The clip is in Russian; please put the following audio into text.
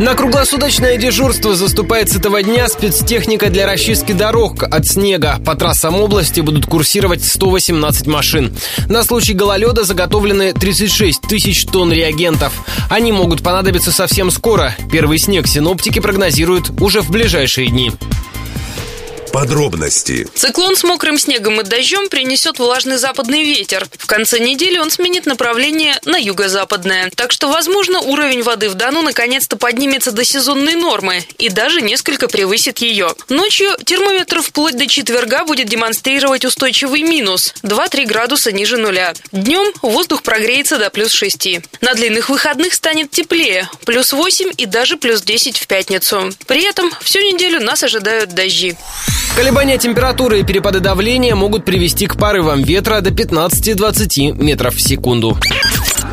На круглосуточное дежурство заступает с этого дня спецтехника для расчистки дорог от снега. По трассам области будут курсировать 118 машин. На случай гололеда заготовлены 36 тысяч тонн реагентов. Они могут понадобиться совсем скоро. Первый снег синоптики прогнозируют уже в ближайшие дни. Подробности. Циклон с мокрым снегом и дождем принесет влажный западный ветер. В конце недели он сменит направление на юго-западное. Так что, возможно, уровень воды в Дону наконец-то поднимется до сезонной нормы и даже несколько превысит ее. Ночью термометр вплоть до четверга будет демонстрировать устойчивый минус – 2-3 градуса ниже нуля. Днем воздух прогреется до плюс 6. На длинных выходных станет теплее – плюс 8 и даже плюс 10 в пятницу. При этом всю неделю нас ожидают дожди. Колебания температуры и перепады давления могут привести к порывам ветра до 15-20 метров в секунду.